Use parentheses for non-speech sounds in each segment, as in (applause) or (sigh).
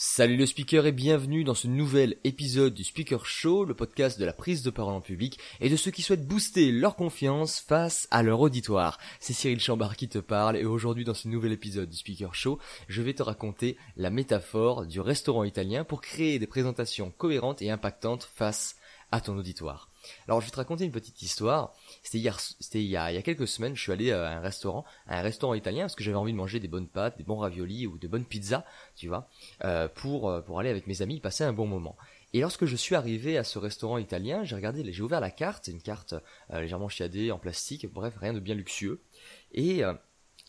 Salut le speaker et bienvenue dans ce nouvel épisode du Speaker Show, le podcast de la prise de parole en public et de ceux qui souhaitent booster leur confiance face à leur auditoire. C'est Cyril Chambard qui te parle et aujourd'hui dans ce nouvel épisode du Speaker Show, je vais te raconter la métaphore du restaurant italien pour créer des présentations cohérentes et impactantes face à ton auditoire. Alors je vais te raconter une petite histoire. C'était hier, c'était il y a, il y a quelques semaines, je suis allé à un restaurant, à un restaurant italien parce que j'avais envie de manger des bonnes pâtes, des bons raviolis ou de bonnes pizzas, tu vois, euh, pour euh, pour aller avec mes amis passer un bon moment. Et lorsque je suis arrivé à ce restaurant italien, j'ai regardé, j'ai ouvert la carte, une carte euh, légèrement chiadée en plastique, bref, rien de bien luxueux. Et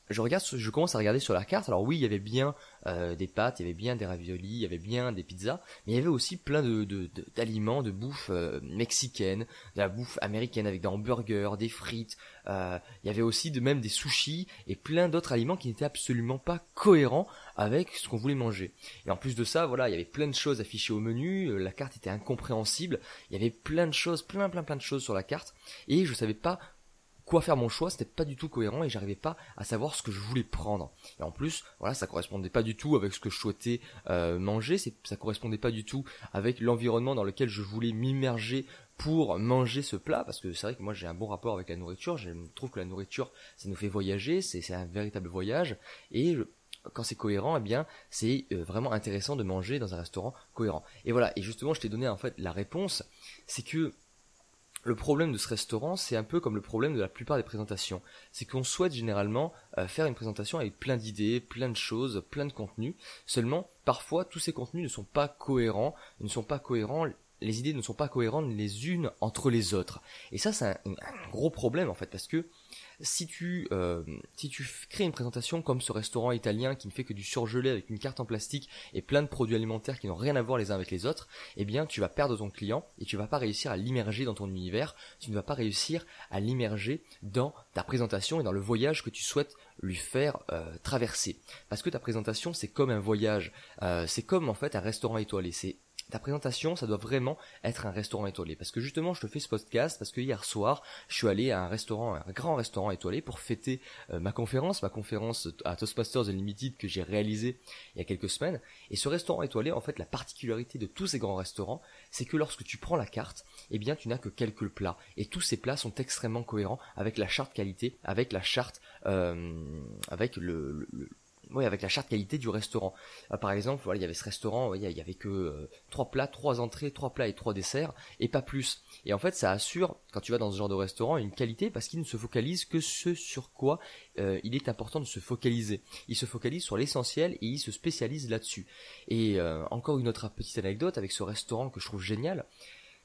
je regarde, je commence à regarder sur la carte. Alors oui, il y avait bien euh, des pâtes, il y avait bien des raviolis, il y avait bien des pizzas, mais il y avait aussi plein de d'aliments, de, bouffe euh, mexicaine, de la bouffe américaine avec des hamburgers, des frites. Euh, il y avait aussi de même des sushis et plein d'autres aliments qui n'étaient absolument pas cohérents avec ce qu'on voulait manger. Et en plus de ça, voilà, il y avait plein de choses affichées au menu. La carte était incompréhensible. Il y avait plein de choses, plein plein plein de choses sur la carte et je savais pas quoi faire mon choix, c'était pas du tout cohérent et j'arrivais pas à savoir ce que je voulais prendre. Et en plus, voilà, ça correspondait pas du tout avec ce que je souhaitais euh, manger, ça correspondait pas du tout avec l'environnement dans lequel je voulais m'immerger pour manger ce plat parce que c'est vrai que moi j'ai un bon rapport avec la nourriture, je trouve que la nourriture ça nous fait voyager, c'est un véritable voyage et quand c'est cohérent, eh bien, c'est euh, vraiment intéressant de manger dans un restaurant cohérent. Et voilà, et justement, je t'ai donné en fait la réponse, c'est que le problème de ce restaurant, c'est un peu comme le problème de la plupart des présentations. C'est qu'on souhaite généralement euh, faire une présentation avec plein d'idées, plein de choses, plein de contenus. Seulement, parfois, tous ces contenus ne sont pas cohérents, ne sont pas cohérents, les idées ne sont pas cohérentes les unes entre les autres. Et ça, c'est un, gros problème en fait, parce que si tu, euh, si tu crées une présentation comme ce restaurant italien qui ne fait que du surgelé avec une carte en plastique et plein de produits alimentaires qui n'ont rien à voir les uns avec les autres, eh bien tu vas perdre ton client et tu vas pas réussir à l'immerger dans ton univers, tu ne vas pas réussir à l'immerger dans ta présentation et dans le voyage que tu souhaites lui faire euh, traverser. Parce que ta présentation c'est comme un voyage, euh, c'est comme en fait un restaurant étoilé, c'est ta présentation, ça doit vraiment être un restaurant étoilé. Parce que justement, je te fais ce podcast parce que hier soir, je suis allé à un restaurant, un grand restaurant étoilé pour fêter euh, ma conférence, ma conférence à Toastmasters Unlimited que j'ai réalisée il y a quelques semaines. Et ce restaurant étoilé, en fait, la particularité de tous ces grands restaurants, c'est que lorsque tu prends la carte, eh bien, tu n'as que quelques plats. Et tous ces plats sont extrêmement cohérents avec la charte qualité, avec la charte, euh, avec le oui, avec la charte qualité du restaurant. Euh, par exemple, voilà, il y avait ce restaurant, il y avait que euh, trois plats, trois entrées, trois plats et trois desserts, et pas plus. Et en fait, ça assure, quand tu vas dans ce genre de restaurant, une qualité parce qu'il ne se focalise que ce sur quoi euh, il est important de se focaliser. Il se focalise sur l'essentiel et il se spécialise là-dessus. Et encore une autre petite anecdote avec ce restaurant que je trouve génial,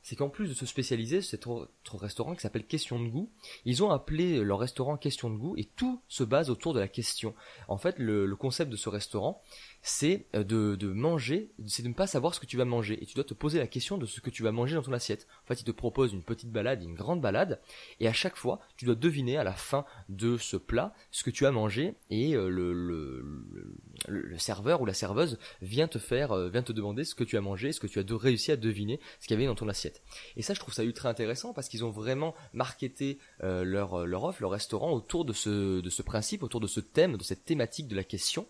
c'est qu'en plus de se spécialiser, cet autre restaurant qui s'appelle Question de goût, ils ont appelé leur restaurant Question de goût et tout se base autour de la question. En fait, le, concept de ce restaurant, c'est euh, de, manger, c'est de ne pas savoir ce que tu vas manger et tu dois te poser la question de ce que tu vas manger dans ton assiette. En fait, il te propose une petite balade, une grande balade et à chaque fois, tu dois deviner à la fin de ce plat ce que tu as mangé et euh, le, le, serveur ou la serveuse vient te faire, euh, vient te demander ce que tu as mangé, ce que tu as réussi à deviner ce qu'il y avait dans ton assiette. Et ça, je trouve ça ultra intéressant parce qu'ils ont vraiment marketé leur, leur offre, leur restaurant autour de ce principe, autour de ce thème, de cette thématique de la question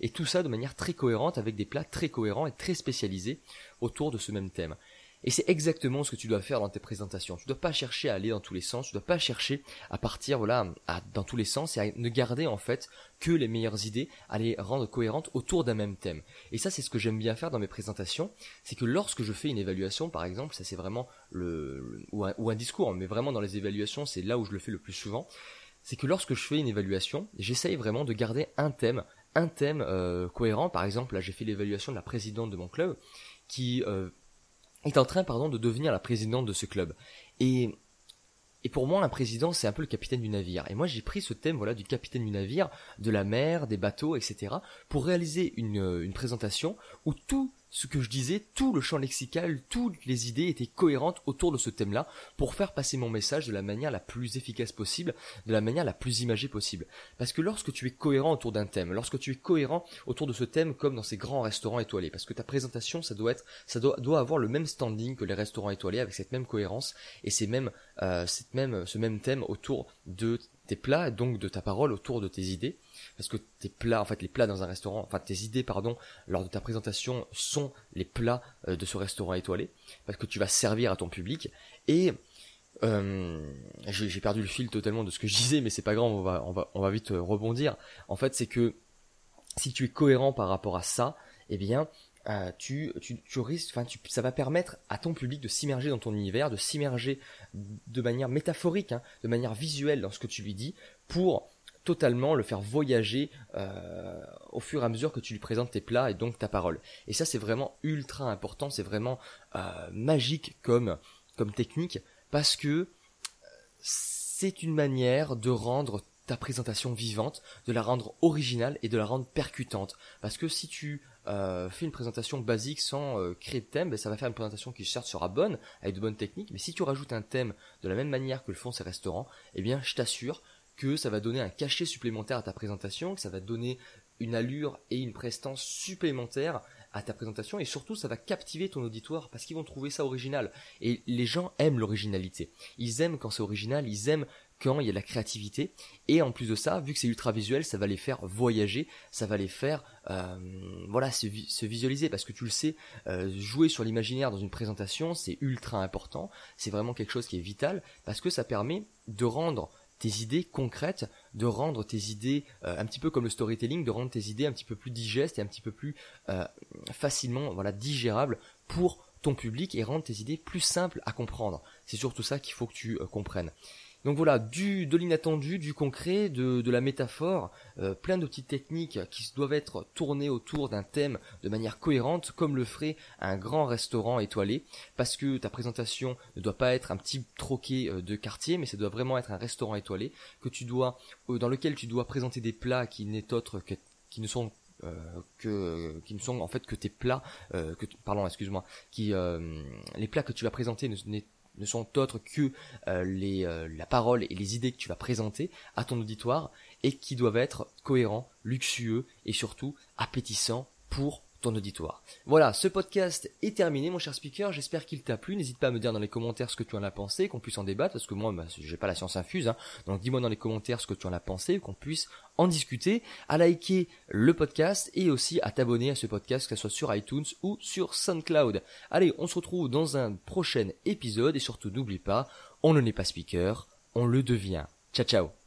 et tout ça de manière très cohérente avec des plats très cohérents et très spécialisés autour de ce même thème. Et c'est exactement ce que tu dois faire dans tes présentations. Tu dois pas chercher à aller dans tous les sens, tu dois pas chercher à partir voilà dans tous les sens et à ne garder en fait que les meilleures idées, à les rendre cohérentes autour d'un même thème. Et ça c'est ce que j'aime bien faire dans mes présentations, c'est que lorsque je fais une évaluation par exemple, ça c'est vraiment le, ou, un, ou un discours, mais vraiment dans les évaluations c'est là où je le fais le plus souvent, c'est que lorsque je fais une évaluation, j'essaye vraiment de garder un thème, un thème euh, cohérent. Par exemple, là, j'ai fait l'évaluation de la présidente de mon club, qui euh, est en train, pardon, de devenir la présidente de ce club. Et et pour moi, un président, c'est un peu le capitaine du navire. Et moi, j'ai pris ce thème, voilà, du capitaine du navire, de la mer, des bateaux, etc., pour réaliser une, une présentation où tout ce que je disais, tout le champ lexical, toutes les idées étaient cohérentes autour de ce thème-là pour faire passer mon message de la manière la plus efficace possible, de la manière la plus imagée possible. Parce que lorsque tu es cohérent autour d'un thème, lorsque tu es cohérent autour de ce thème comme dans ces grands restaurants étoilés, parce que ta présentation, ça doit être, ça doit, avoir le même standing que les restaurants étoilés avec cette même cohérence et ces mêmes, euh, même, ce même thème autour de tes plats, donc de ta parole autour de tes idées, parce que tes plats, en fait les plats dans un restaurant, enfin tes idées, pardon, lors de ta présentation sont les plats euh, de ce restaurant étoilé, parce que tu vas servir à ton public, et euh, j'ai perdu le fil totalement de ce que je (laughs) disais, mais c'est pas grave, on va, on va, on va vite rebondir. En fait, c'est que si tu es cohérent par rapport à ça, eh bien, euh, tu, tu, tu risques, enfin, tu, ça va permettre à ton public de s'immerger dans ton univers, de s'immerger de manière métaphorique, hein, de manière visuelle dans ce que tu lui dis, pour totalement le faire voyager euh, au fur et à mesure que tu lui présentes tes plats et donc ta parole. Et ça, c'est vraiment ultra important, c'est vraiment euh, magique comme, comme technique, parce que c'est une manière de rendre ta présentation vivante, de la rendre originale et de la rendre percutante. Parce que si tu euh, fais une présentation basique sans euh, créer de thème, ben, ça va faire une présentation qui certes sera bonne, avec de bonnes techniques, mais si tu rajoutes un thème de la même manière que le font ces restaurants, eh bien je t'assure que ça va donner un cachet supplémentaire à ta présentation, que ça va donner une allure et une prestance supplémentaire à ta présentation et surtout ça va captiver ton auditoire parce qu'ils vont trouver ça original. Et les gens aiment l'originalité. Ils aiment quand c'est original ils aiment quand il y a de la créativité. Et en plus de ça, vu que c'est ultra visuel, ça va les faire voyager, ça va les faire euh, voilà se, visualiser parce que tu le sais, euh, jouer sur l'imaginaire dans une présentation, c'est ultra important. C'est vraiment quelque chose qui est vital parce que ça permet de rendre tes idées concrètes, de rendre tes idées euh, un petit peu comme le storytelling, de rendre tes idées un petit peu plus digestes et un petit peu plus facilement voilà digérables pour ton public et rendre tes idées plus simples à comprendre. C'est surtout ça qu'il faut que tu comprennes. Donc voilà, du, de l'inattendu, du concret, de, de la métaphore, euh, plein de petites techniques qui doivent être tournées autour d'un thème de manière cohérente, comme le ferait un grand restaurant étoilé, parce que ta présentation ne doit pas être un petit troquet euh, de quartier, mais ça doit vraiment être un restaurant étoilé que tu dois, euh, dans lequel tu dois présenter des plats qui n'est autre que qui ne sont que qui ne sont en fait que tes plats que pardon excuse-moi qui les plats que tu vas présenter n'est ne sont autres que euh, les, euh, la parole et les idées que tu vas présenter à ton auditoire et qui doivent être cohérents, luxueux et surtout appétissants pour ton auditoire. Voilà, ce podcast est terminé, mon cher speaker. J'espère qu'il t'a plu. N'hésite pas à me dire dans les commentaires ce que tu en as pensé, qu'on puisse en débattre, parce que moi, bah, j'ai pas la science infuse. Hein. Donc, dis-moi dans les commentaires ce que tu en as pensé, qu'on puisse en discuter, à liker le podcast et aussi à t'abonner à ce podcast, que ce soit sur iTunes ou sur SoundCloud. Allez, on se retrouve dans un prochain épisode et surtout n'oublie pas, on ne n'est pas speaker, on le devient. Ciao ciao